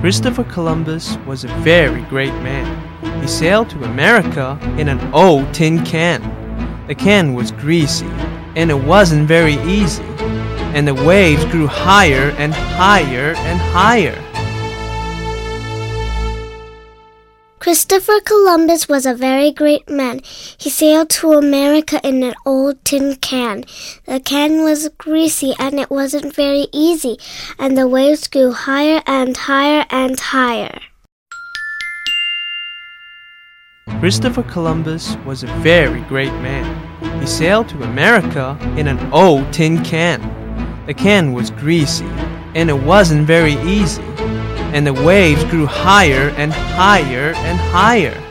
Christopher Columbus was a very great man. He sailed to America in an old tin can. The can was greasy, and it wasn't very easy, and the waves grew higher and higher and higher. Christopher Columbus was a very great man. He sailed to America in an old tin can. The can was greasy and it wasn't very easy, and the waves grew higher and higher and higher. Christopher Columbus was a very great man. He sailed to America in an old tin can. The can was greasy, and it wasn't very easy, and the waves grew higher and higher and higher.